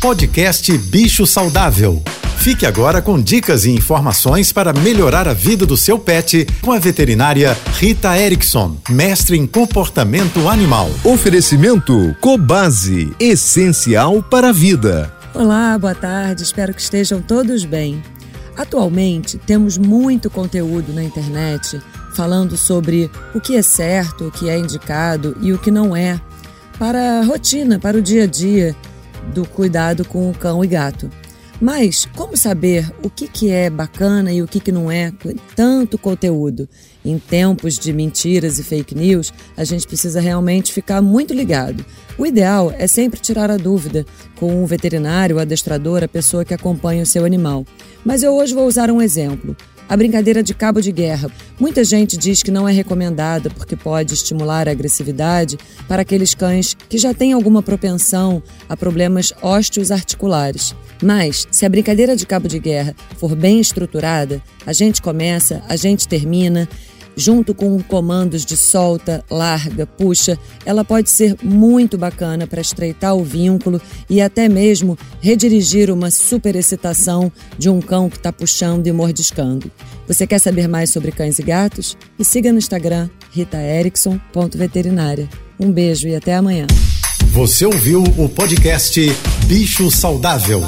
Podcast Bicho Saudável. Fique agora com dicas e informações para melhorar a vida do seu pet com a veterinária Rita Erickson, mestre em comportamento animal. Oferecimento Cobase, essencial para a vida. Olá, boa tarde, espero que estejam todos bem. Atualmente temos muito conteúdo na internet falando sobre o que é certo, o que é indicado e o que não é para a rotina, para o dia a dia do cuidado com o cão e gato. Mas como saber o que, que é bacana e o que, que não é tanto conteúdo? Em tempos de mentiras e fake news, a gente precisa realmente ficar muito ligado. O ideal é sempre tirar a dúvida com o veterinário, o adestrador, a pessoa que acompanha o seu animal. Mas eu hoje vou usar um exemplo a brincadeira de cabo de guerra. Muita gente diz que não é recomendada porque pode estimular a agressividade para aqueles cães que já têm alguma propensão a problemas ósteos articulares. Mas, se a brincadeira de cabo de guerra for bem estruturada, a gente começa, a gente termina junto com comandos de solta, larga, puxa, ela pode ser muito bacana para estreitar o vínculo e até mesmo redirigir uma superexcitação de um cão que está puxando e mordiscando. Você quer saber mais sobre cães e gatos? Me siga no Instagram ritaerickson.veterinária. Um beijo e até amanhã. Você ouviu o podcast Bicho Saudável.